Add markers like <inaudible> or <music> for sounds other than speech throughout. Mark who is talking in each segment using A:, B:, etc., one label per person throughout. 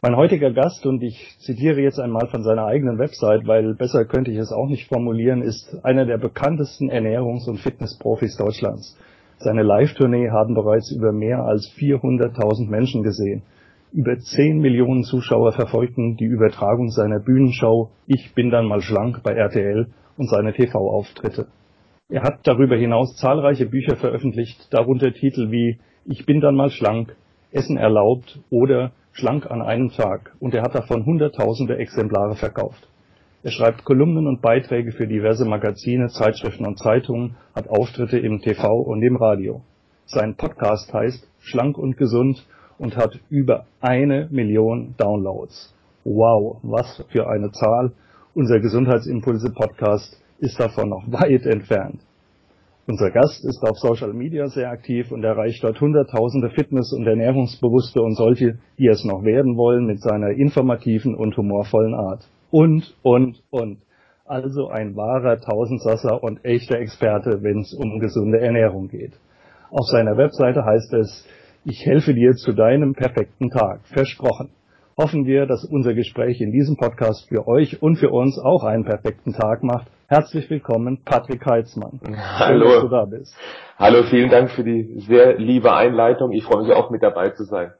A: Mein heutiger Gast, und ich zitiere jetzt einmal von seiner eigenen Website, weil besser könnte ich es auch nicht formulieren, ist einer der bekanntesten Ernährungs- und Fitnessprofis Deutschlands. Seine Live-Tournee haben bereits über mehr als 400.000 Menschen gesehen. Über 10 Millionen Zuschauer verfolgten die Übertragung seiner Bühnenshow Ich bin dann mal schlank bei RTL und seine TV-Auftritte. Er hat darüber hinaus zahlreiche Bücher veröffentlicht, darunter Titel wie Ich bin dann mal schlank, Essen erlaubt oder schlank an einem Tag und er hat davon hunderttausende Exemplare verkauft. Er schreibt Kolumnen und Beiträge für diverse Magazine, Zeitschriften und Zeitungen, hat Auftritte im TV und im Radio. Sein Podcast heißt Schlank und Gesund und hat über eine Million Downloads. Wow, was für eine Zahl. Unser Gesundheitsimpulse Podcast ist davon noch weit entfernt. Unser Gast ist auf Social Media sehr aktiv und erreicht dort Hunderttausende Fitness- und Ernährungsbewusste und solche, die es noch werden wollen, mit seiner informativen und humorvollen Art. Und, und, und. Also ein wahrer Tausendsasser und echter Experte, wenn es um gesunde Ernährung geht. Auf seiner Webseite heißt es, ich helfe dir zu deinem perfekten Tag. Versprochen. Hoffen wir, dass unser Gespräch in diesem Podcast für euch und für uns auch einen perfekten Tag macht Herzlich willkommen, Patrick Heitzmann.
B: Hallo. Schön, dass du da bist. Hallo, vielen Dank für die sehr liebe Einleitung. Ich freue mich auch mit dabei zu sein.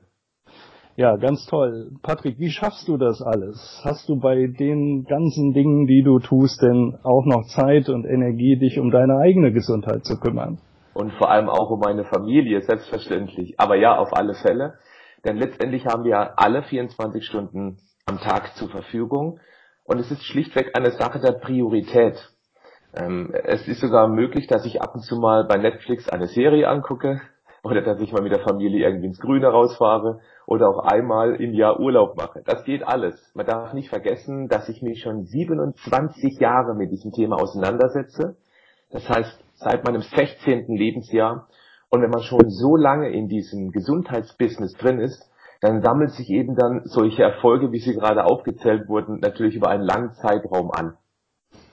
A: Ja, ganz toll. Patrick, wie schaffst du das alles? Hast du bei den ganzen Dingen, die du tust, denn auch noch Zeit und Energie, dich um deine eigene Gesundheit zu kümmern?
B: Und vor allem auch um meine Familie, selbstverständlich. Aber ja, auf alle Fälle. Denn letztendlich haben wir alle 24 Stunden am Tag zur Verfügung. Und es ist schlichtweg eine Sache der Priorität. Ähm, es ist sogar möglich, dass ich ab und zu mal bei Netflix eine Serie angucke oder dass ich mal mit der Familie irgendwie ins Grüne rausfahre oder auch einmal im Jahr Urlaub mache. Das geht alles. Man darf nicht vergessen, dass ich mich schon 27 Jahre mit diesem Thema auseinandersetze. Das heißt, seit meinem 16. Lebensjahr. Und wenn man schon so lange in diesem Gesundheitsbusiness drin ist, dann sammelt sich eben dann solche Erfolge, wie sie gerade aufgezählt wurden, natürlich über einen langen Zeitraum an.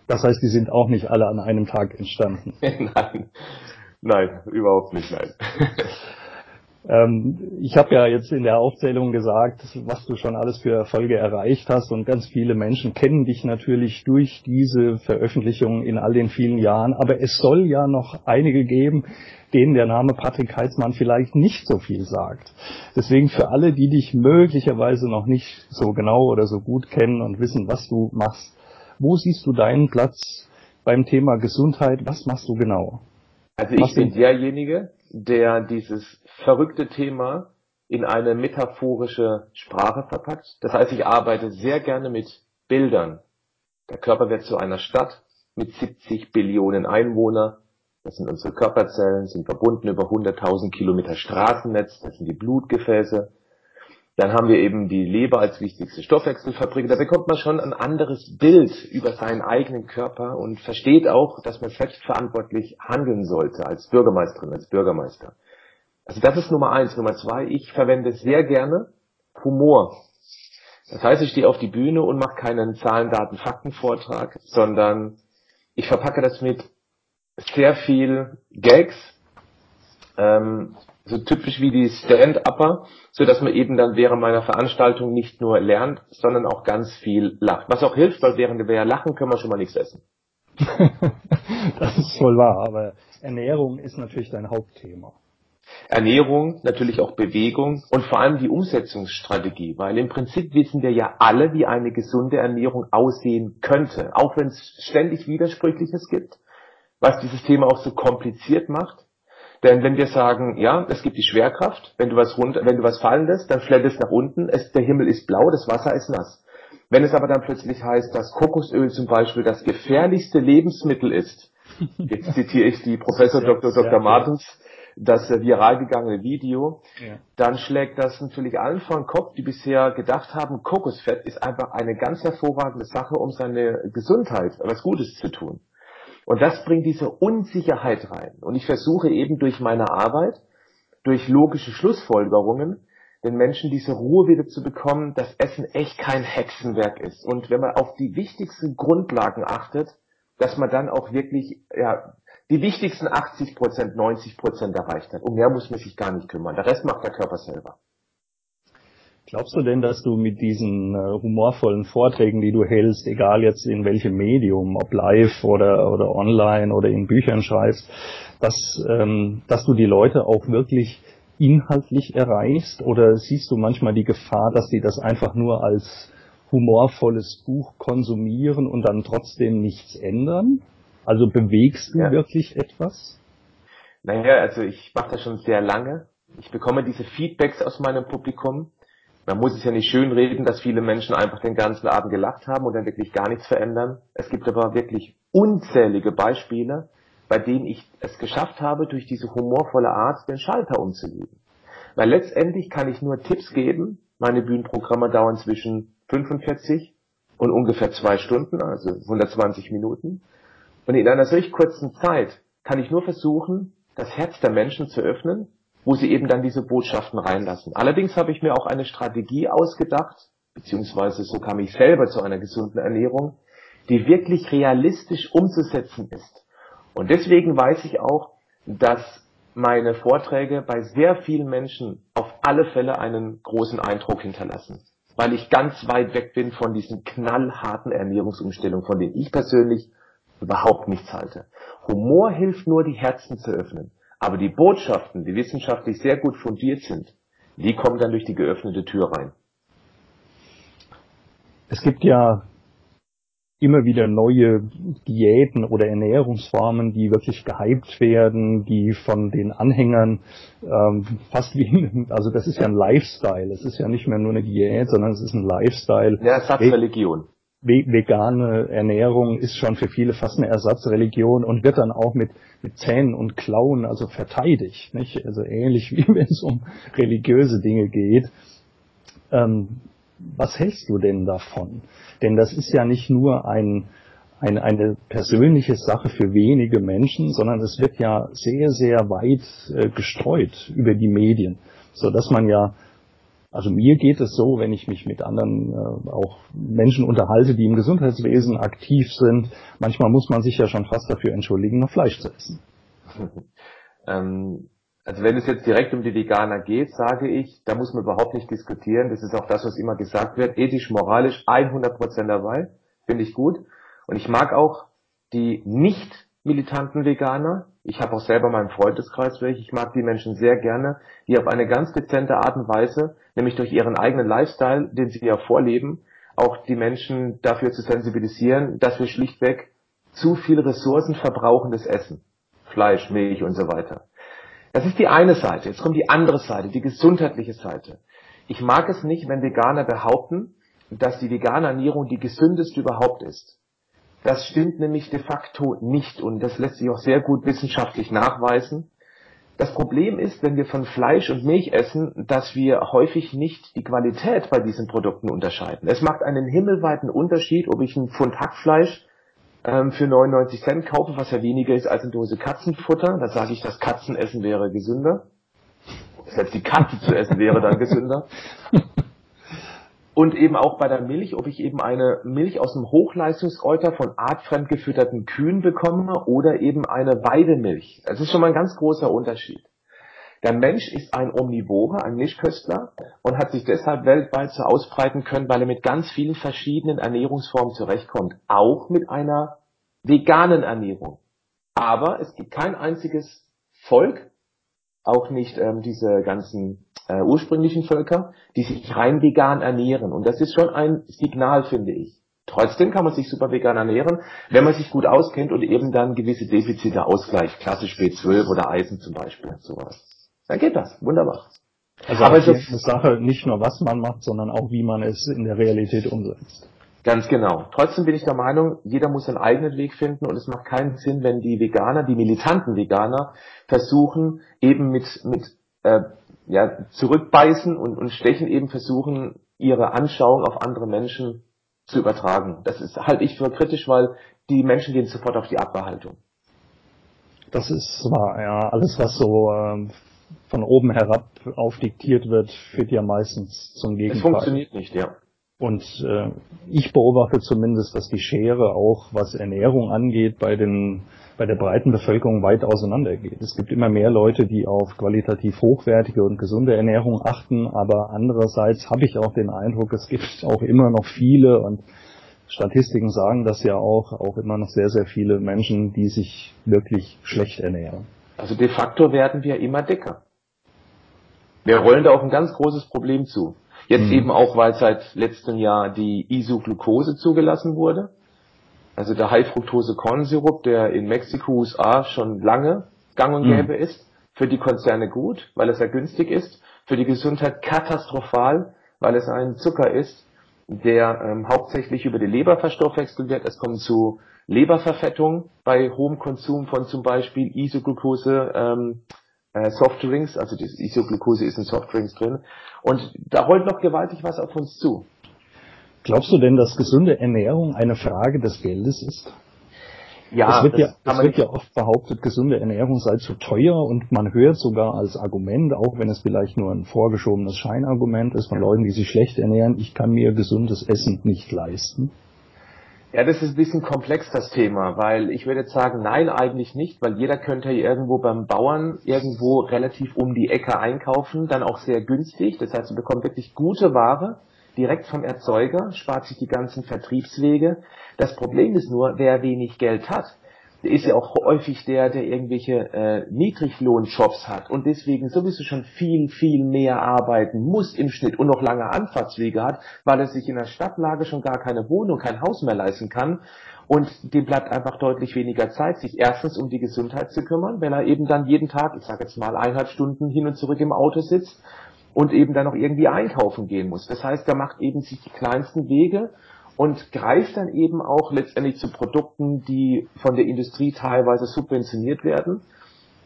A: Das heißt, die sind auch nicht alle an einem Tag entstanden. <laughs>
B: nein, nein, überhaupt nicht, nein. <laughs>
A: Ähm, ich habe ja jetzt in der Aufzählung gesagt, was du schon alles für Erfolge erreicht hast und ganz viele Menschen kennen dich natürlich durch diese Veröffentlichungen in all den vielen Jahren. Aber es soll ja noch einige geben, denen der Name Patrick Heitzmann vielleicht nicht so viel sagt. Deswegen für alle, die dich möglicherweise noch nicht so genau oder so gut kennen und wissen, was du machst, wo siehst du deinen Platz beim Thema Gesundheit? Was machst du genau?
B: Also ich was bin derjenige, der dieses verrückte Thema in eine metaphorische Sprache verpackt. Das heißt, ich arbeite sehr gerne mit Bildern. Der Körper wird zu einer Stadt mit 70 Billionen Einwohnern. Das sind unsere Körperzellen, sind verbunden über 100.000 Kilometer Straßennetz. Das sind die Blutgefäße. Dann haben wir eben die Leber als wichtigste Stoffwechselfabrik. Da bekommt man schon ein anderes Bild über seinen eigenen Körper und versteht auch, dass man selbstverantwortlich handeln sollte als Bürgermeisterin, als Bürgermeister. Also das ist Nummer eins. Nummer zwei, ich verwende sehr gerne Humor. Das heißt, ich stehe auf die Bühne und mache keinen Zahlen, Daten, Fakten Vortrag, sondern ich verpacke das mit sehr viel Gags, ähm, so typisch wie die Stand-Upper, so dass man eben dann während meiner Veranstaltung nicht nur lernt, sondern auch ganz viel lacht. Was auch hilft, weil während wir lachen, können wir schon mal nichts essen. <laughs>
A: das ist voll wahr, aber Ernährung ist natürlich dein Hauptthema.
B: Ernährung, natürlich auch Bewegung und vor allem die Umsetzungsstrategie, weil im Prinzip wissen wir ja alle, wie eine gesunde Ernährung aussehen könnte, auch wenn es ständig Widersprüchliches gibt, was dieses Thema auch so kompliziert macht. Denn wenn wir sagen, ja, es gibt die Schwerkraft, wenn du was runter, wenn du was fallen lässt, dann fällt es nach unten, es, der Himmel ist blau, das Wasser ist nass. Wenn es aber dann plötzlich heißt, dass Kokosöl zum Beispiel das gefährlichste Lebensmittel ist, <laughs> jetzt zitiere ich die Professor Dr. Dr. Martens, das viral gegangene Video, ja. dann schlägt das natürlich allen vor den Kopf, die bisher gedacht haben, Kokosfett ist einfach eine ganz hervorragende Sache, um seine Gesundheit, was Gutes zu tun. Und das bringt diese Unsicherheit rein. Und ich versuche eben durch meine Arbeit, durch logische Schlussfolgerungen, den Menschen diese Ruhe wieder zu bekommen, dass Essen echt kein Hexenwerk ist. Und wenn man auf die wichtigsten Grundlagen achtet, dass man dann auch wirklich ja, die wichtigsten 80 Prozent, 90 Prozent erreicht hat. Um mehr muss man sich gar nicht kümmern. Der Rest macht der Körper selber.
A: Glaubst du denn, dass du mit diesen äh, humorvollen Vorträgen, die du hältst, egal jetzt in welchem Medium, ob live oder, oder online oder in Büchern schreibst, dass, ähm, dass du die Leute auch wirklich inhaltlich erreichst? Oder siehst du manchmal die Gefahr, dass die das einfach nur als humorvolles Buch konsumieren und dann trotzdem nichts ändern? Also bewegst du ja. wirklich etwas?
B: Naja, also ich mache das schon sehr lange. Ich bekomme diese Feedbacks aus meinem Publikum. Man muss es ja nicht schön reden, dass viele Menschen einfach den ganzen Abend gelacht haben und dann wirklich gar nichts verändern. Es gibt aber wirklich unzählige Beispiele, bei denen ich es geschafft habe, durch diese humorvolle Art den Schalter umzulegen. Weil letztendlich kann ich nur Tipps geben. Meine Bühnenprogramme dauern zwischen 45 und ungefähr zwei Stunden, also 120 Minuten. Und in einer solch kurzen Zeit kann ich nur versuchen, das Herz der Menschen zu öffnen, wo sie eben dann diese Botschaften reinlassen. Allerdings habe ich mir auch eine Strategie ausgedacht, beziehungsweise so kam ich selber zu einer gesunden Ernährung, die wirklich realistisch umzusetzen ist. Und deswegen weiß ich auch, dass meine Vorträge bei sehr vielen Menschen auf alle Fälle einen großen Eindruck hinterlassen. Weil ich ganz weit weg bin von diesen knallharten Ernährungsumstellungen, von denen ich persönlich überhaupt nichts halte. Humor hilft nur, die Herzen zu öffnen. Aber die Botschaften, die wissenschaftlich sehr gut fundiert sind, die kommen dann durch die geöffnete Tür rein.
A: Es gibt ja immer wieder neue Diäten oder Ernährungsformen, die wirklich gehypt werden, die von den Anhängern ähm, fast wie, <laughs> also das ist ja ein Lifestyle. Es ist ja nicht mehr nur eine Diät, sondern es ist ein Lifestyle.
B: Ja, Ersatzreligion.
A: Vegane Ernährung ist schon für viele fast eine Ersatzreligion und wird dann auch mit, mit Zähnen und Klauen also verteidigt, nicht? Also ähnlich wie <laughs> wenn es um religiöse Dinge geht. Ähm, was hältst du denn davon? Denn das ist ja nicht nur ein, ein, eine persönliche Sache für wenige Menschen, sondern es wird ja sehr, sehr weit äh, gestreut über die Medien, so dass man ja also mir geht es so, wenn ich mich mit anderen äh, auch Menschen unterhalte, die im Gesundheitswesen aktiv sind, manchmal muss man sich ja schon fast dafür entschuldigen, noch Fleisch zu essen. <laughs>
B: ähm, also wenn es jetzt direkt um die Veganer geht, sage ich, da muss man überhaupt nicht diskutieren. Das ist auch das, was immer gesagt wird. Ethisch, moralisch 100% dabei. Finde ich gut. Und ich mag auch die nicht militanten Veganer. Ich habe auch selber meinen Freundeskreis welche. Ich mag die Menschen sehr gerne, die auf eine ganz dezente Art und Weise, nämlich durch ihren eigenen Lifestyle, den sie ja vorleben, auch die Menschen dafür zu sensibilisieren, dass wir schlichtweg zu viel Ressourcen verbrauchendes Essen. Fleisch, Milch und so weiter. Das ist die eine Seite. Jetzt kommt die andere Seite, die gesundheitliche Seite. Ich mag es nicht, wenn Veganer behaupten, dass die vegane Ernährung die gesündeste überhaupt ist. Das stimmt nämlich de facto nicht und das lässt sich auch sehr gut wissenschaftlich nachweisen. Das Problem ist, wenn wir von Fleisch und Milch essen, dass wir häufig nicht die Qualität bei diesen Produkten unterscheiden. Es macht einen himmelweiten Unterschied, ob ich ein Pfund Hackfleisch ähm, für 99 Cent kaufe, was ja weniger ist als eine Dose Katzenfutter. Da sage ich, das Katzenessen wäre gesünder. Selbst die Katze zu essen wäre dann gesünder. <laughs> Und eben auch bei der Milch, ob ich eben eine Milch aus dem Hochleistungskräuter von artfremd gefütterten Kühen bekomme oder eben eine Weidemilch. Das ist schon mal ein ganz großer Unterschied. Der Mensch ist ein Omnivore, ein Mischköstler und hat sich deshalb weltweit so ausbreiten können, weil er mit ganz vielen verschiedenen Ernährungsformen zurechtkommt. Auch mit einer veganen Ernährung. Aber es gibt kein einziges Volk, auch nicht ähm, diese ganzen äh, ursprünglichen Völker, die sich rein vegan ernähren. Und das ist schon ein Signal, finde ich. Trotzdem kann man sich super vegan ernähren, wenn man sich gut auskennt und eben dann gewisse Defizite ausgleicht, klassisch B12 oder Eisen zum Beispiel, sowas. Dann geht das. Wunderbar.
A: Also Aber es ist eine Sache, nicht nur was man macht, sondern auch wie man es in der Realität umsetzt.
B: Ganz genau. Trotzdem bin ich der Meinung, jeder muss seinen eigenen Weg finden und es macht keinen Sinn, wenn die Veganer, die militanten Veganer versuchen, eben mit, mit äh, ja, zurückbeißen und, und stechen eben versuchen, ihre Anschauung auf andere Menschen zu übertragen. Das ist halte ich für kritisch, weil die Menschen gehen sofort auf die Abwehrhaltung.
A: Das ist wahr, ja. Alles, was so ähm, von oben herab aufdiktiert wird, führt ja meistens zum Gegenteil.
B: Es funktioniert nicht, ja.
A: Und äh, ich beobachte zumindest, dass die Schere auch, was Ernährung angeht, bei den bei der breiten Bevölkerung weit auseinandergeht. Es gibt immer mehr Leute, die auf qualitativ hochwertige und gesunde Ernährung achten, aber andererseits habe ich auch den Eindruck, es gibt auch immer noch viele und Statistiken sagen das ja auch, auch immer noch sehr, sehr viele Menschen, die sich wirklich schlecht ernähren.
B: Also de facto werden wir immer dicker. Wir rollen da auch ein ganz großes Problem zu. Jetzt mhm. eben auch, weil seit letztem Jahr die Isoglucose zugelassen wurde. Also der High-Fructose-Kornsirup, der in Mexiko, USA schon lange gang und mhm. gäbe mhm. ist. Für die Konzerne gut, weil es sehr günstig ist. Für die Gesundheit katastrophal, weil es ein Zucker ist, der ähm, hauptsächlich über die Leber verstoffwechselt wird. Es kommt zu Leberverfettung bei hohem Konsum von zum Beispiel Isoglucose ähm, äh, Softdrinks, also die Isoglucose ist in Softdrinks drin. Und da rollt noch gewaltig was auf uns zu.
A: Glaubst du denn, dass gesunde Ernährung eine Frage des Geldes ist? Ja, es wird, ja, es wird ja oft behauptet, gesunde Ernährung sei zu teuer und man hört sogar als Argument, auch wenn es vielleicht nur ein vorgeschobenes Scheinargument ist von Leuten, die sich schlecht ernähren, ich kann mir gesundes Essen nicht leisten.
B: Ja, das ist ein bisschen komplex, das Thema, weil ich würde jetzt sagen, nein, eigentlich nicht, weil jeder könnte irgendwo beim Bauern irgendwo relativ um die Ecke einkaufen, dann auch sehr günstig. Das heißt, du bekommst wirklich gute Ware direkt vom Erzeuger, spart sich die ganzen Vertriebswege. Das Problem ist nur, wer wenig Geld hat, ist ja auch häufig der, der irgendwelche äh, Niedriglohnjobs hat und deswegen sowieso schon viel, viel mehr arbeiten muss im Schnitt und noch lange Anfahrtswege hat, weil er sich in der Stadtlage schon gar keine Wohnung, kein Haus mehr leisten kann. Und dem bleibt einfach deutlich weniger Zeit, sich erstens um die Gesundheit zu kümmern, wenn er eben dann jeden Tag, ich sage jetzt mal eineinhalb Stunden hin und zurück im Auto sitzt und eben dann noch irgendwie einkaufen gehen muss. Das heißt, er macht eben sich die kleinsten Wege und greift dann eben auch letztendlich zu Produkten, die von der Industrie teilweise subventioniert werden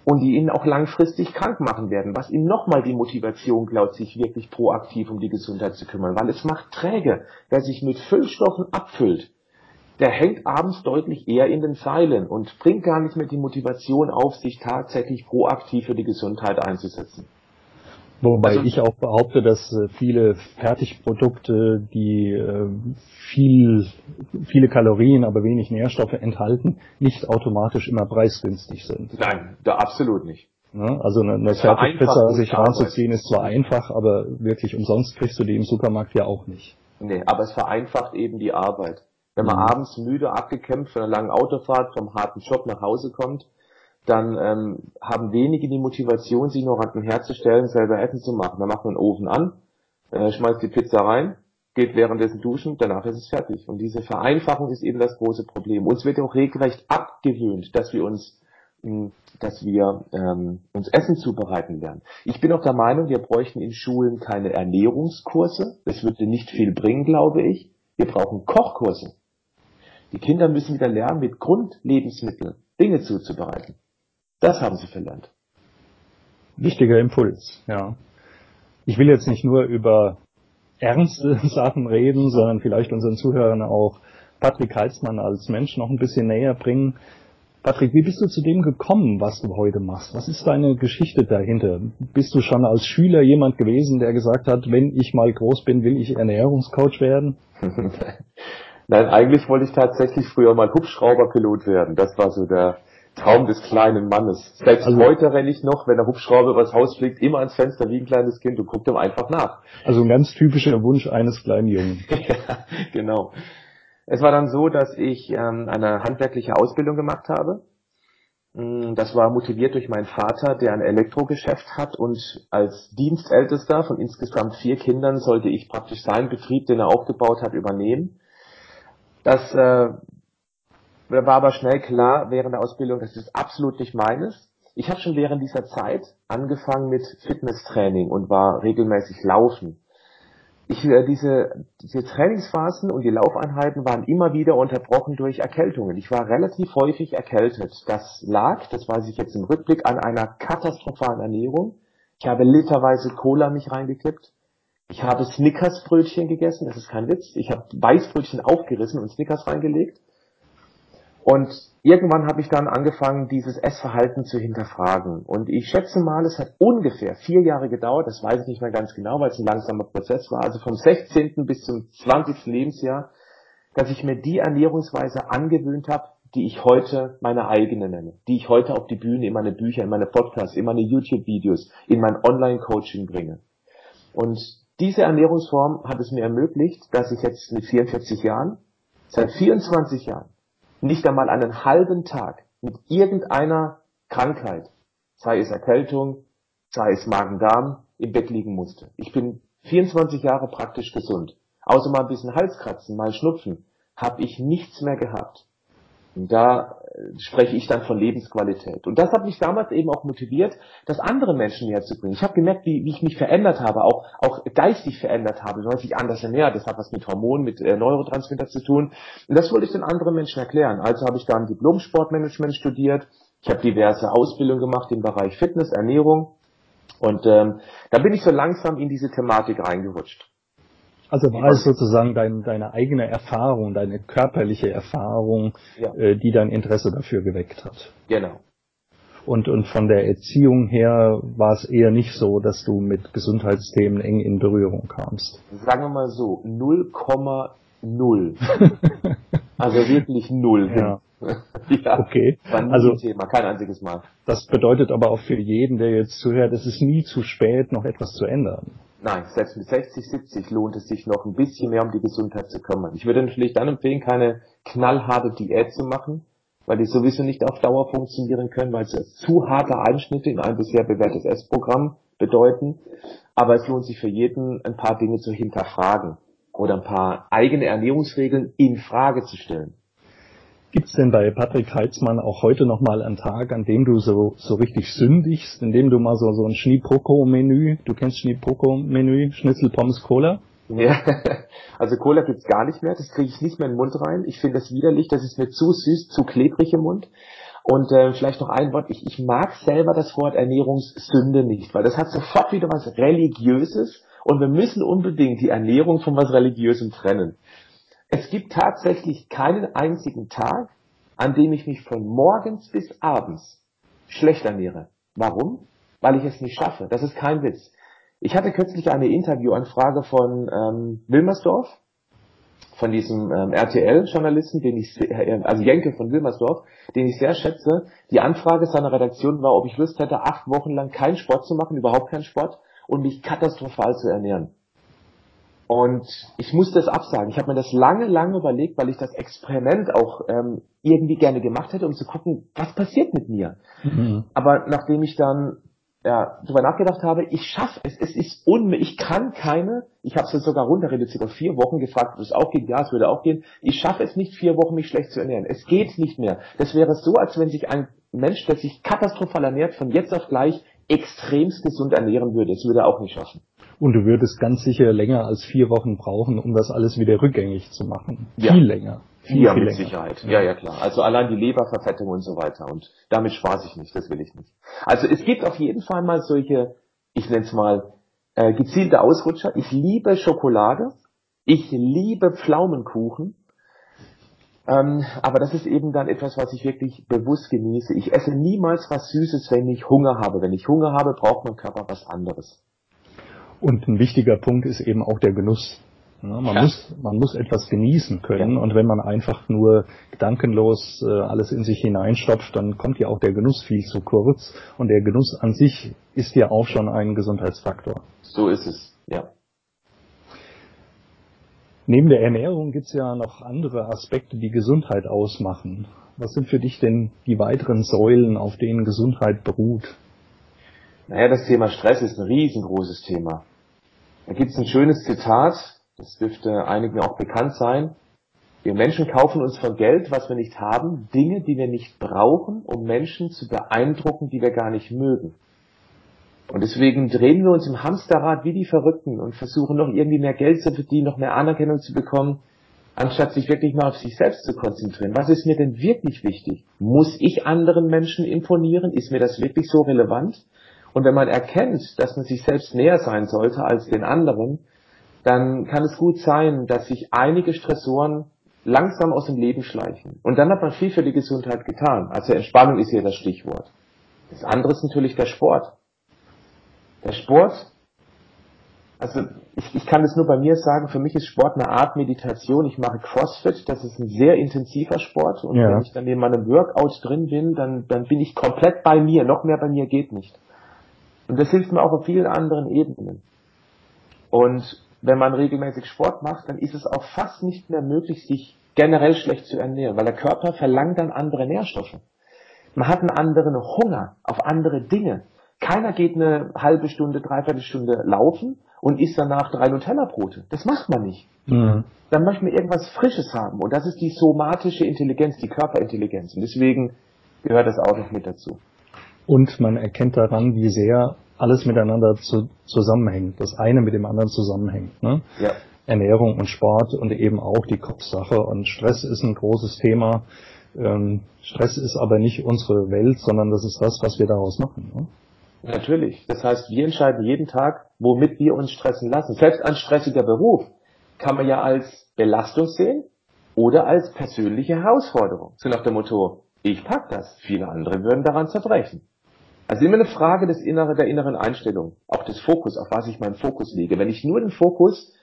B: und die ihn auch langfristig krank machen werden, was ihm nochmal die Motivation glaubt, sich wirklich proaktiv um die Gesundheit zu kümmern, weil es macht träge. Wer sich mit Füllstoffen abfüllt, der hängt abends deutlich eher in den Seilen und bringt gar nicht mehr die Motivation auf, sich tatsächlich proaktiv für die Gesundheit einzusetzen.
A: Wobei also, ich auch behaupte, dass äh, viele Fertigprodukte, die äh, viel, viele Kalorien, aber wenig Nährstoffe enthalten, nicht automatisch immer preisgünstig sind.
B: Nein, da absolut nicht.
A: Ne? Also eine, eine Fertigpizza sich ranzuziehen ist zwar einfach, aber wirklich umsonst kriegst du die im Supermarkt ja auch nicht.
B: Nee, aber es vereinfacht eben die Arbeit. Wenn man mhm. abends müde abgekämpft von einer langen Autofahrt vom harten Job nach Hause kommt, dann ähm, haben wenige die Motivation, sich noch Ratten herzustellen, selber Essen zu machen. Dann macht man den Ofen an, äh, schmeißt die Pizza rein, geht währenddessen duschen, danach ist es fertig. Und diese Vereinfachung ist eben das große Problem. Uns wird auch regelrecht abgewöhnt, dass wir uns hm, dass wir ähm, uns Essen zubereiten lernen. Ich bin auch der Meinung, wir bräuchten in Schulen keine Ernährungskurse. Das würde nicht viel bringen, glaube ich. Wir brauchen Kochkurse. Die Kinder müssen wieder lernen, mit Grundlebensmitteln Dinge zuzubereiten. Das haben sie verlernt.
A: Wichtiger Impuls, ja. Ich will jetzt nicht nur über ernste <laughs> Sachen reden, sondern vielleicht unseren Zuhörern auch Patrick Heitzmann als Mensch noch ein bisschen näher bringen. Patrick, wie bist du zu dem gekommen, was du heute machst? Was ist deine Geschichte dahinter? Bist du schon als Schüler jemand gewesen, der gesagt hat, wenn ich mal groß bin, will ich Ernährungscoach werden? <laughs>
B: Nein, eigentlich wollte ich tatsächlich früher mal Hubschrauberpilot werden. Das war so der, Traum des kleinen Mannes. Selbst also, heute renne ich noch, wenn der Hubschrauber übers Haus fliegt, immer ans Fenster wie ein kleines Kind und guckt ihm einfach nach.
A: Also ein ganz typischer Wunsch eines kleinen Jungen. <laughs>
B: ja, genau. Es war dann so, dass ich ähm, eine handwerkliche Ausbildung gemacht habe. Mm, das war motiviert durch meinen Vater, der ein Elektrogeschäft hat und als Dienstältester von insgesamt vier Kindern sollte ich praktisch seinen Betrieb, den er aufgebaut hat, übernehmen. Das äh, war aber schnell klar während der Ausbildung, das ist absolut nicht meines. Ich habe schon während dieser Zeit angefangen mit Fitnesstraining und war regelmäßig laufen. ich, äh, diese, diese Trainingsphasen und die Laufeinheiten waren immer wieder unterbrochen durch Erkältungen. Ich war relativ häufig erkältet. Das lag, das weiß ich jetzt im Rückblick, an einer katastrophalen Ernährung. Ich habe literweise Cola mich reingekippt. Ich habe Snickers-Brötchen gegessen, das ist kein Witz. Ich habe Weißbrötchen aufgerissen und Snickers reingelegt. Und irgendwann habe ich dann angefangen, dieses Essverhalten zu hinterfragen. Und ich schätze mal, es hat ungefähr vier Jahre gedauert, das weiß ich nicht mehr ganz genau, weil es ein langsamer Prozess war, also vom 16. bis zum 20. Lebensjahr, dass ich mir die Ernährungsweise angewöhnt habe, die ich heute meine eigene nenne, die ich heute auf die Bühne, in meine Bücher, in meine Podcasts, in meine YouTube-Videos, in mein Online-Coaching bringe. Und diese Ernährungsform hat es mir ermöglicht, dass ich jetzt mit 44 Jahren, seit 24 Jahren, nicht einmal einen halben Tag mit irgendeiner Krankheit, sei es Erkältung, sei es Magen-Darm, im Bett liegen musste. Ich bin 24 Jahre praktisch gesund. Außer mal ein bisschen Halskratzen, mal Schnupfen, habe ich nichts mehr gehabt. Und da äh, spreche ich dann von Lebensqualität. Und das hat mich damals eben auch motiviert, das anderen Menschen näher zu bringen. Ich habe gemerkt, wie, wie ich mich verändert habe, auch, auch geistig verändert habe, ich anders ernährt. Das hat was mit Hormonen, mit äh, Neurotransmitter zu tun. Und das wollte ich den anderen Menschen erklären. Also habe ich dann Diplom-Sportmanagement studiert. Ich habe diverse Ausbildungen gemacht im Bereich Fitness, Ernährung. Und ähm, da bin ich so langsam in diese Thematik reingerutscht.
A: Also war es sozusagen dein, deine eigene Erfahrung, deine körperliche Erfahrung, ja. äh, die dein Interesse dafür geweckt hat.
B: Genau.
A: Und, und von der Erziehung her war es eher nicht so, dass du mit Gesundheitsthemen eng in Berührung kamst.
B: Sagen wir mal so, 0,0. <laughs> also wirklich null.
A: Ja. <laughs> ja. Okay.
B: Also, ein Thema, kein einziges Mal.
A: Das bedeutet aber auch für jeden, der jetzt zuhört, es ist nie zu spät, noch etwas zu ändern.
B: Nein, selbst mit 60, 70 lohnt es sich noch ein bisschen mehr um die Gesundheit zu kümmern. Ich würde natürlich dann empfehlen, keine knallharte Diät zu machen, weil die sowieso nicht auf Dauer funktionieren können, weil sie zu harte Einschnitte in ein bisher bewährtes Essprogramm bedeuten. Aber es lohnt sich für jeden, ein paar Dinge zu hinterfragen oder ein paar eigene Ernährungsregeln in Frage zu stellen.
A: Gibt's denn bei Patrick Heitzmann auch heute noch mal einen Tag, an dem du so, so richtig sündigst, in dem du mal so, so ein Schneeproko-Menü, du kennst Schneeproko-Menü, Schnitzel, Pommes, Cola?
B: Ja, <laughs> also Cola gibt's gar nicht mehr, das kriege ich nicht mehr in den Mund rein. Ich finde das widerlich, das ist mir zu süß, zu klebrig im Mund. Und äh, vielleicht noch ein Wort, ich, ich mag selber das Wort Ernährungssünde nicht, weil das hat sofort wieder was Religiöses und wir müssen unbedingt die Ernährung von was Religiösem trennen. Es gibt tatsächlich keinen einzigen Tag, an dem ich mich von morgens bis abends schlecht ernähre. Warum? Weil ich es nicht schaffe. Das ist kein Witz. Ich hatte kürzlich eine Interviewanfrage von ähm, Wilmersdorf, von diesem ähm, RTL-Journalisten, den ich, äh, also Jenke von Wilmersdorf, den ich sehr schätze. Die Anfrage seiner Redaktion war, ob ich Lust hätte, acht Wochen lang keinen Sport zu machen, überhaupt keinen Sport und mich katastrophal zu ernähren. Und ich musste es absagen. Ich habe mir das lange, lange überlegt, weil ich das Experiment auch ähm, irgendwie gerne gemacht hätte, um zu gucken, was passiert mit mir. Mhm. Aber nachdem ich dann ja, darüber nachgedacht habe, ich schaffe es, es ist unmöglich, ich kann keine, ich habe es sogar runter reduziert auf vier Wochen, gefragt, ob es auch geht, ja, es würde auch gehen, ich schaffe es nicht, vier Wochen mich schlecht zu ernähren. Es geht nicht mehr. Das wäre so, als wenn sich ein Mensch, der sich katastrophal ernährt, von jetzt auf gleich extremst gesund ernähren würde. Das würde er auch nicht schaffen.
A: Und du würdest ganz sicher länger als vier Wochen brauchen, um das alles wieder rückgängig zu machen.
B: Ja.
A: Viel länger.
B: Viel, ja, viel mit länger. Sicherheit. Ja, ja, klar. Also allein die Leberverfettung und so weiter. Und damit spaß ich nicht. Das will ich nicht. Also es gibt auf jeden Fall mal solche, ich nenne es mal, äh, gezielte Ausrutscher. Ich liebe Schokolade. Ich liebe Pflaumenkuchen. Ähm, aber das ist eben dann etwas, was ich wirklich bewusst genieße. Ich esse niemals was Süßes, wenn ich Hunger habe. Wenn ich Hunger habe, braucht mein Körper was anderes.
A: Und ein wichtiger Punkt ist eben auch der Genuss. Ja, man, ja. muss, man muss etwas genießen können ja. und wenn man einfach nur gedankenlos äh, alles in sich hineinstopft, dann kommt ja auch der Genuss viel zu kurz und der Genuss an sich ist ja auch schon ein Gesundheitsfaktor.
B: So ist es, ja.
A: Neben der Ernährung gibt es ja noch andere Aspekte, die Gesundheit ausmachen. Was sind für dich denn die weiteren Säulen, auf denen Gesundheit beruht?
B: Naja, das Thema Stress ist ein riesengroßes Thema. Da gibt es ein schönes Zitat, das dürfte einigen auch bekannt sein. Wir Menschen kaufen uns von Geld, was wir nicht haben, Dinge, die wir nicht brauchen, um Menschen zu beeindrucken, die wir gar nicht mögen. Und deswegen drehen wir uns im Hamsterrad wie die Verrückten und versuchen noch irgendwie mehr Geld zu verdienen, noch mehr Anerkennung zu bekommen, anstatt sich wirklich mal auf sich selbst zu konzentrieren. Was ist mir denn wirklich wichtig? Muss ich anderen Menschen imponieren? Ist mir das wirklich so relevant? Und wenn man erkennt, dass man sich selbst näher sein sollte als den anderen, dann kann es gut sein, dass sich einige Stressoren langsam aus dem Leben schleichen. Und dann hat man viel für die Gesundheit getan. Also Entspannung ist hier das Stichwort. Das andere ist natürlich der Sport. Der Sport, also ich, ich kann es nur bei mir sagen, für mich ist Sport eine Art Meditation. Ich mache CrossFit, das ist ein sehr intensiver Sport. Und ja. wenn ich dann in meinem Workout drin bin, dann, dann bin ich komplett bei mir. Noch mehr bei mir geht nicht. Und das hilft mir auch auf vielen anderen Ebenen. Und wenn man regelmäßig Sport macht, dann ist es auch fast nicht mehr möglich, sich generell schlecht zu ernähren, weil der Körper verlangt dann andere Nährstoffe. Man hat einen anderen Hunger auf andere Dinge. Keiner geht eine halbe Stunde, dreiviertel Stunde laufen und isst danach drei Nutella-Brote. Das macht man nicht. Mhm. Dann möchte man irgendwas Frisches haben. Und das ist die somatische Intelligenz, die Körperintelligenz. Und deswegen gehört das auch noch mit dazu.
A: Und man erkennt daran, wie sehr alles miteinander zu, zusammenhängt. Das eine mit dem anderen zusammenhängt. Ne? Ja. Ernährung und Sport und eben auch die Kopfsache. Und Stress ist ein großes Thema. Ähm, Stress ist aber nicht unsere Welt, sondern das ist das, was wir daraus machen. Ne?
B: Natürlich. Das heißt, wir entscheiden jeden Tag, womit wir uns stressen lassen. Selbst ein stressiger Beruf kann man ja als Belastung sehen oder als persönliche Herausforderung. So nach dem Motto, ich pack das, viele andere würden daran zerbrechen. Also immer eine Frage des inneren, der inneren Einstellung, auch des Fokus, auf was ich meinen Fokus lege. Wenn ich nur den Fokus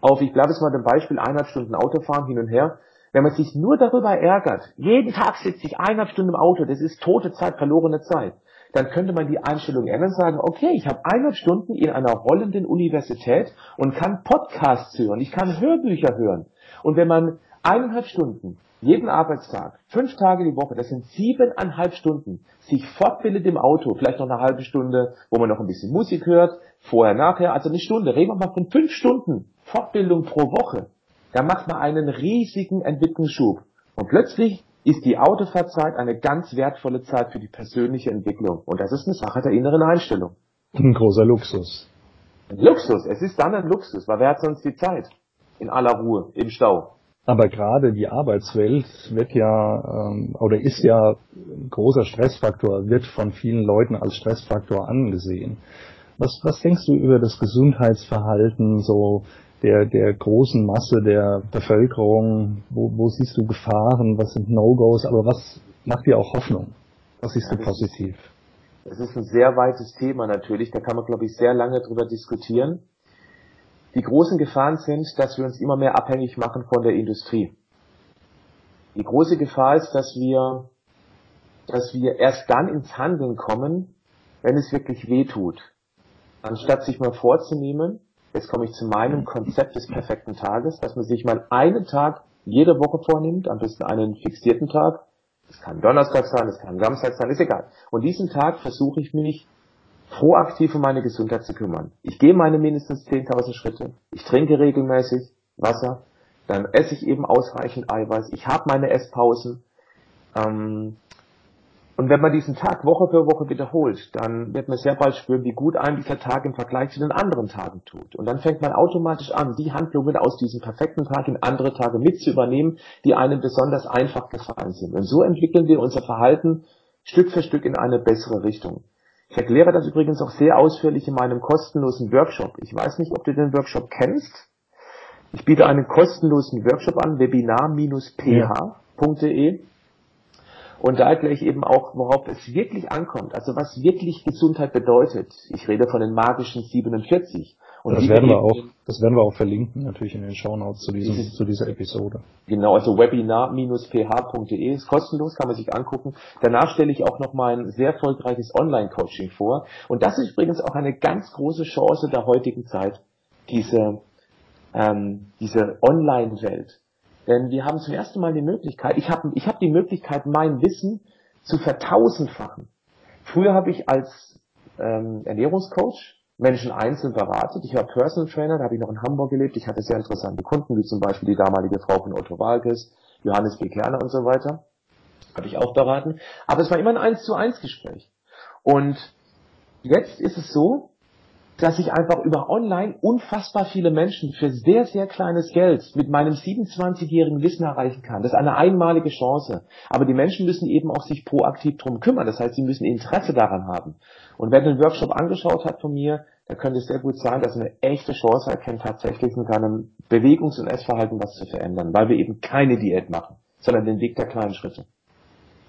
B: auf, ich bleibe jetzt mal dem Beispiel, eineinhalb Stunden Autofahren hin und her, wenn man sich nur darüber ärgert, jeden Tag sitze ich eineinhalb Stunden im Auto, das ist tote Zeit, verlorene Zeit, dann könnte man die Einstellung ändern und sagen, okay, ich habe eineinhalb Stunden in einer rollenden Universität und kann Podcasts hören, ich kann Hörbücher hören. Und wenn man eineinhalb Stunden jeden Arbeitstag, fünf Tage die Woche, das sind siebeneinhalb Stunden, sich fortbildet im Auto, vielleicht noch eine halbe Stunde, wo man noch ein bisschen Musik hört, vorher, nachher, also eine Stunde, reden wir mal von fünf Stunden Fortbildung pro Woche, da macht man einen riesigen Entwicklungsschub. Und plötzlich ist die Autofahrzeit eine ganz wertvolle Zeit für die persönliche Entwicklung. Und das ist eine Sache der inneren Einstellung.
A: Ein großer Luxus.
B: Ein Luxus. Es ist dann ein Luxus, weil wer hat sonst die Zeit? In aller Ruhe, im Stau.
A: Aber gerade die Arbeitswelt wird ja ähm, oder ist ja ein großer Stressfaktor, wird von vielen Leuten als Stressfaktor angesehen. Was, was denkst du über das Gesundheitsverhalten so der, der großen Masse der Bevölkerung? Wo, wo siehst du Gefahren? Was sind No-Gos? Aber was macht dir auch Hoffnung? Was siehst ja, du positiv?
B: Das ist ein sehr weites Thema natürlich. Da kann man, glaube ich, sehr lange drüber diskutieren. Die großen Gefahren sind, dass wir uns immer mehr abhängig machen von der Industrie. Die große Gefahr ist, dass wir, dass wir erst dann ins Handeln kommen, wenn es wirklich weh tut. Anstatt sich mal vorzunehmen, jetzt komme ich zu meinem Konzept des perfekten Tages, dass man sich mal einen Tag jede Woche vornimmt, am besten einen fixierten Tag. Das kann Donnerstag sein, das kann Samstag sein, ist egal. Und diesen Tag versuche ich mich proaktiv um meine Gesundheit zu kümmern. Ich gehe meine mindestens 10.000 Schritte, ich trinke regelmäßig Wasser, dann esse ich eben ausreichend Eiweiß, ich habe meine Esspausen. Ähm, und wenn man diesen Tag Woche für Woche wiederholt, dann wird man sehr bald spüren, wie gut einem dieser Tag im Vergleich zu den anderen Tagen tut. Und dann fängt man automatisch an, die Handlungen aus diesem perfekten Tag in andere Tage mit zu übernehmen, die einem besonders einfach gefallen sind. Und so entwickeln wir unser Verhalten Stück für Stück in eine bessere Richtung. Ich erkläre das übrigens auch sehr ausführlich in meinem kostenlosen Workshop. Ich weiß nicht, ob du den Workshop kennst. Ich biete einen kostenlosen Workshop an, webinar-ph.de. Und da erkläre ich eben auch, worauf es wirklich ankommt, also was wirklich Gesundheit bedeutet. Ich rede von den magischen 47.
A: Und das werden wir auch, das werden wir auch verlinken, natürlich in den Shownotes zu, diesem, zu dieser Episode.
B: Genau, also webinar-ph.de ist kostenlos, kann man sich angucken. Danach stelle ich auch noch mal ein sehr erfolgreiches Online-Coaching vor. Und das ist übrigens auch eine ganz große Chance der heutigen Zeit, diese, ähm, diese Online-Welt. Denn wir haben zum ersten Mal die Möglichkeit, ich habe ich hab die Möglichkeit, mein Wissen zu vertausendfachen. Früher habe ich als ähm, Ernährungscoach Menschen einzeln beratet. Ich war Personal Trainer, da habe ich noch in Hamburg gelebt. Ich hatte sehr interessante Kunden, wie zum Beispiel die damalige Frau von Otto Walkes, Johannes B. Kerner und so weiter. Habe ich auch beraten. Aber es war immer ein eins zu eins Gespräch. Und Jetzt ist es so, dass ich einfach über online unfassbar viele Menschen für sehr, sehr kleines Geld mit meinem 27-jährigen Wissen erreichen kann. Das ist eine einmalige Chance. Aber die Menschen müssen eben auch sich proaktiv drum kümmern. Das heißt, sie müssen Interesse daran haben. Und wer den Workshop angeschaut hat von mir, da könnte es sehr gut sein, dass eine echte Chance erkennt, tatsächlich mit seinem Bewegungs- und Essverhalten was zu verändern, weil wir eben keine Diät machen, sondern den Weg der kleinen Schritte.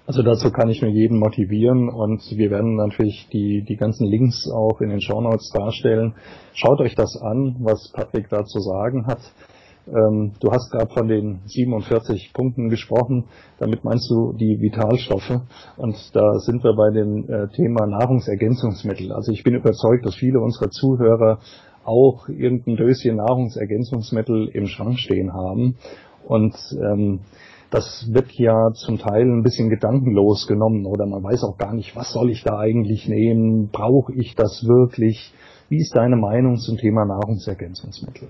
A: Also dazu kann ich nur jeden motivieren und wir werden natürlich die, die ganzen Links auch in den Show Notes darstellen. Schaut euch das an, was Patrick da zu sagen hat. Ähm, du hast gerade von den 47 Punkten gesprochen. Damit meinst du die Vitalstoffe. Und da sind wir bei dem äh, Thema Nahrungsergänzungsmittel. Also ich bin überzeugt, dass viele unserer Zuhörer auch irgendein Döschen Nahrungsergänzungsmittel im Schrank stehen haben. Und ähm, das wird ja zum Teil ein bisschen gedankenlos genommen oder man weiß auch gar nicht, was soll ich da eigentlich nehmen? Brauche ich das wirklich? Wie ist deine Meinung zum Thema Nahrungsergänzungsmittel?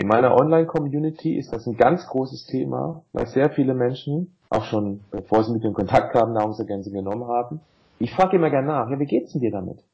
B: In meiner Online-Community ist das ein ganz großes Thema, weil sehr viele Menschen, auch schon bevor sie mit dem Kontakt kamen, Nahrungsergänzungen genommen haben. Ich frage immer gerne nach, ja, wie geht's denn dir damit?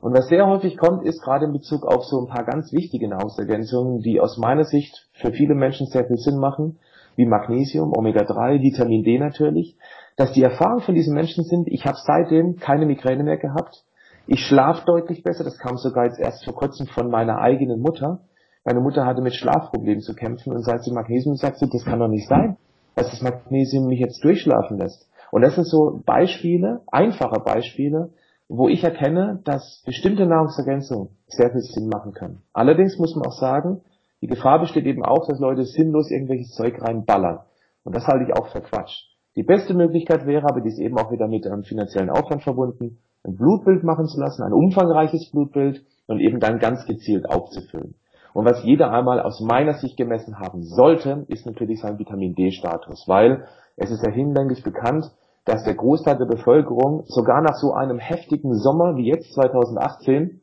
B: Und was sehr häufig kommt, ist gerade in Bezug auf so ein paar ganz wichtige Nahrungsergänzungen, die aus meiner Sicht für viele Menschen sehr viel Sinn machen, wie Magnesium, Omega-3, Vitamin D natürlich, dass die Erfahrungen von diesen Menschen sind, ich habe seitdem keine Migräne mehr gehabt, ich schlafe deutlich besser, das kam sogar jetzt erst vor kurzem von meiner eigenen Mutter. Meine Mutter hatte mit Schlafproblemen zu kämpfen und seit sie Magnesium sagt, sie, das kann doch nicht sein, dass das Magnesium mich jetzt durchschlafen lässt. Und das sind so Beispiele, einfache Beispiele, wo ich erkenne, dass bestimmte Nahrungsergänzungen sehr viel Sinn machen können. Allerdings muss man auch sagen, die Gefahr besteht eben auch, dass Leute sinnlos irgendwelches Zeug reinballern. Und das halte ich auch für Quatsch. Die beste Möglichkeit wäre, aber die ist eben auch wieder mit einem finanziellen Aufwand verbunden, ein Blutbild machen zu lassen, ein umfangreiches Blutbild und eben dann ganz gezielt aufzufüllen. Und was jeder einmal aus meiner Sicht gemessen haben sollte, ist natürlich sein Vitamin D-Status, weil es ist ja hinlänglich bekannt, dass der Großteil der Bevölkerung sogar nach so einem heftigen Sommer wie jetzt 2018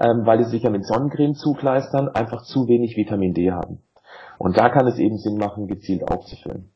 B: ähm, weil die sich ja mit Sonnencreme zukleistern, einfach zu wenig Vitamin D haben. Und da kann es eben Sinn machen, gezielt aufzufüllen.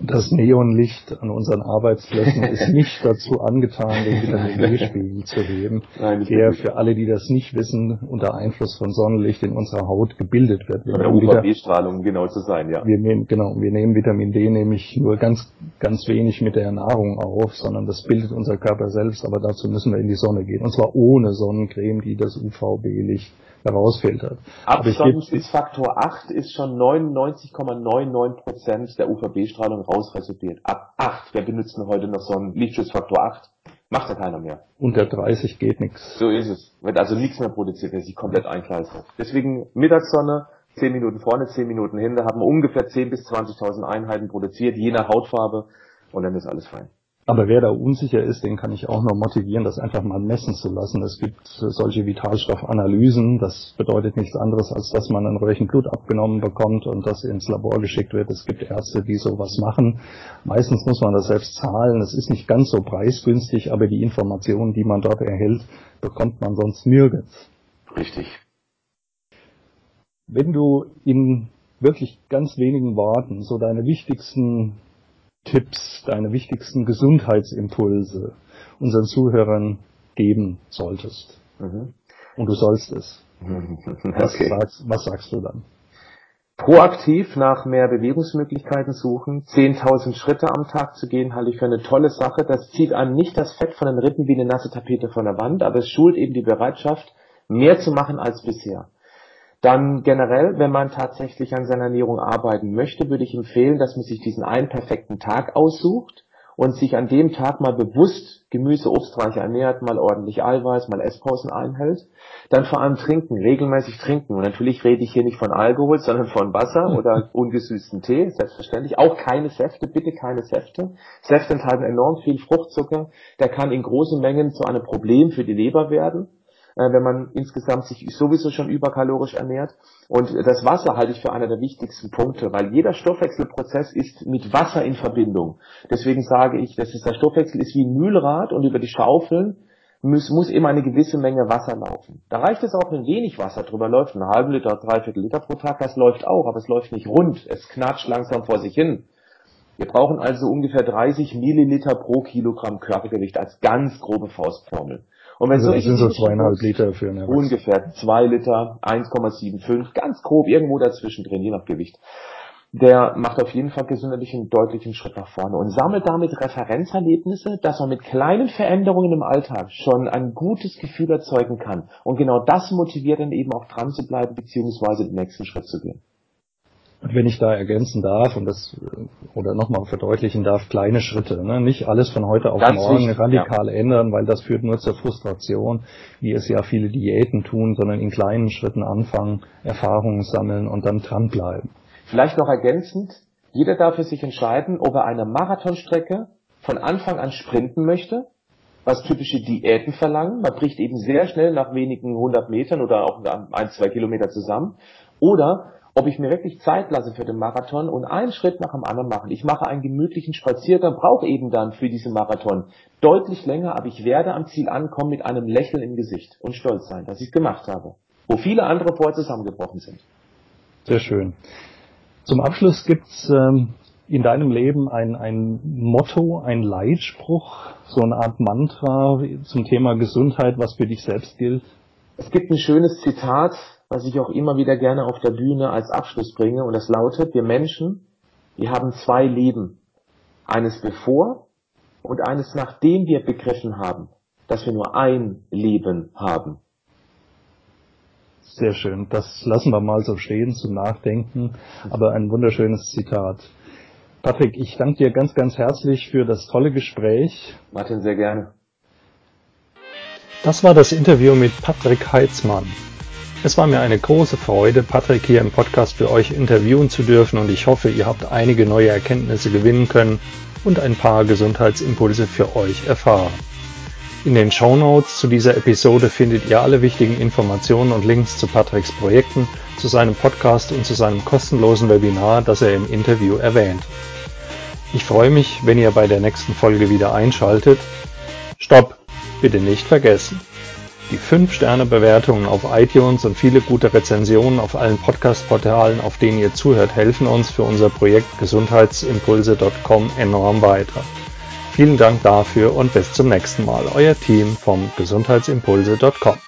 A: Das Neonlicht an unseren Arbeitsplätzen <laughs> ist nicht dazu angetan, den Vitamin D-Spiegel zu heben, Nein, der für alle, die das nicht wissen, unter Einfluss von Sonnenlicht in unserer Haut gebildet wird.
B: Oder UVB-Strahlung, genau zu sein, ja.
A: Wir nehmen, genau, wir nehmen Vitamin D nämlich nur ganz, ganz wenig mit der Nahrung auf, sondern das bildet unser Körper selbst, aber dazu müssen wir in die Sonne gehen. Und zwar ohne Sonnencreme, die das UVB-Licht herausfiltert.
B: Absondungsfaktor 8 ist schon 99,99% der UVB-Strahlung rausresorbiert. Ab 8. Wer benutzt denn heute noch so einen Lichtschutzfaktor 8? Macht ja keiner mehr.
A: Unter 30 geht nichts.
B: So ist es. Wird also nichts mehr produziert, wer sich komplett einkleistert. Deswegen Mittagssonne, 10 Minuten vorne, 10 Minuten hinter, haben wir ungefähr 10.000 bis 20.000 Einheiten produziert, je nach Hautfarbe, und dann ist alles fein.
A: Aber wer da unsicher ist, den kann ich auch noch motivieren, das einfach mal messen zu lassen. Es gibt solche Vitalstoffanalysen. Das bedeutet nichts anderes, als dass man ein Röhrchen Blut abgenommen bekommt und das ins Labor geschickt wird. Es gibt Ärzte, die sowas machen. Meistens muss man das selbst zahlen. Es ist nicht ganz so preisgünstig, aber die Informationen, die man dort erhält, bekommt man sonst nirgends.
B: Richtig.
A: Wenn du in wirklich ganz wenigen Worten so deine wichtigsten Tipps, deine wichtigsten Gesundheitsimpulse unseren Zuhörern geben solltest. Mhm. Und du sollst es. <laughs> Was, okay. sagst, was sagst du dann?
B: Proaktiv nach mehr Bewegungsmöglichkeiten suchen, 10.000 Schritte am Tag zu gehen, halte ich für eine tolle Sache. Das zieht einem nicht das Fett von den Rippen wie eine nasse Tapete von der Wand, aber es schult eben die Bereitschaft, mehr zu machen als bisher. Dann generell, wenn man tatsächlich an seiner Ernährung arbeiten möchte, würde ich empfehlen, dass man sich diesen einen perfekten Tag aussucht und sich an dem Tag mal bewusst Gemüse, obstreich ernährt, mal ordentlich Eiweiß, mal Esspausen einhält. Dann vor allem trinken, regelmäßig trinken. Und natürlich rede ich hier nicht von Alkohol, sondern von Wasser <laughs> oder ungesüßten Tee, selbstverständlich. Auch keine Säfte, bitte keine Säfte. Säfte enthalten enorm viel Fruchtzucker. Der kann in großen Mengen zu einem Problem für die Leber werden äh, wenn man insgesamt sich sowieso schon überkalorisch ernährt. Und das Wasser halte ich für einer der wichtigsten Punkte, weil jeder Stoffwechselprozess ist mit Wasser in Verbindung. Deswegen sage ich, das ist, der Stoffwechsel ist wie ein Mühlrad und über die Schaufeln muss, muss immer eine gewisse Menge Wasser laufen. Da reicht es auch, wenn wenig Wasser drüber läuft, einen halben Liter, dreiviertel Liter pro Tag, das läuft auch, aber es läuft nicht rund, es knatscht langsam vor sich hin. Wir brauchen also ungefähr 30 Milliliter pro Kilogramm Körpergewicht als ganz grobe Faustformel. Und wenn
A: Also das sind so zweieinhalb Liter für Erwachsenen.
B: Ungefähr zwei Liter, 1,75, ganz grob, irgendwo dazwischen drin, je nach Gewicht. Der macht auf jeden Fall gesundheitlich einen deutlichen Schritt nach vorne und sammelt damit Referenzerlebnisse, dass man mit kleinen Veränderungen im Alltag schon ein gutes Gefühl erzeugen kann. Und genau das motiviert dann eben auch dran zu bleiben, beziehungsweise den nächsten Schritt zu gehen.
A: Und wenn ich da ergänzen darf und das äh, oder nochmal verdeutlichen darf, kleine Schritte, ne? nicht alles von heute auf
B: Ganz
A: morgen
B: wichtig,
A: radikal ändern, weil das führt nur zur Frustration, wie es ja viele Diäten tun, sondern in kleinen Schritten anfangen, Erfahrungen sammeln und dann dranbleiben.
B: Vielleicht noch ergänzend, jeder darf für sich entscheiden, ob er eine Marathonstrecke von Anfang an sprinten möchte, was typische Diäten verlangen. Man bricht eben sehr schnell nach wenigen hundert Metern oder auch ein, zwei Kilometer zusammen. Oder ob ich mir wirklich Zeit lasse für den Marathon und einen Schritt nach dem anderen mache. Ich mache einen gemütlichen Spaziergang, brauche eben dann für diesen Marathon deutlich länger, aber ich werde am Ziel ankommen mit einem Lächeln im Gesicht und stolz sein, dass ich es gemacht habe. Wo viele andere vorher zusammengebrochen sind.
A: Sehr schön. Zum Abschluss gibt's ähm, in deinem Leben ein, ein Motto, ein Leitspruch, so eine Art Mantra zum Thema Gesundheit, was für dich selbst gilt?
B: Es gibt ein schönes Zitat, was ich auch immer wieder gerne auf der Bühne als Abschluss bringe, und das lautet, wir Menschen, wir haben zwei Leben. Eines bevor und eines nachdem wir begriffen haben, dass wir nur ein Leben haben.
A: Sehr schön. Das lassen wir mal so stehen zum Nachdenken, aber ein wunderschönes Zitat. Patrick, ich danke dir ganz, ganz herzlich für das tolle Gespräch.
B: Martin, sehr gerne.
A: Das war das Interview mit Patrick Heitzmann. Es war mir eine große Freude, Patrick hier im Podcast für euch interviewen zu dürfen und ich hoffe, ihr habt einige neue Erkenntnisse gewinnen können und ein paar Gesundheitsimpulse für euch erfahren. In den Show Notes zu dieser Episode findet ihr alle wichtigen Informationen und Links zu Patricks Projekten, zu seinem Podcast und zu seinem kostenlosen Webinar, das er im Interview erwähnt. Ich freue mich, wenn ihr bei der nächsten Folge wieder einschaltet. Stopp! Bitte nicht vergessen. Die 5-Sterne-Bewertungen auf iTunes und viele gute Rezensionen auf allen Podcast-Portalen, auf denen ihr zuhört, helfen uns für unser Projekt gesundheitsimpulse.com enorm weiter. Vielen Dank dafür und bis zum nächsten Mal. Euer Team vom gesundheitsimpulse.com.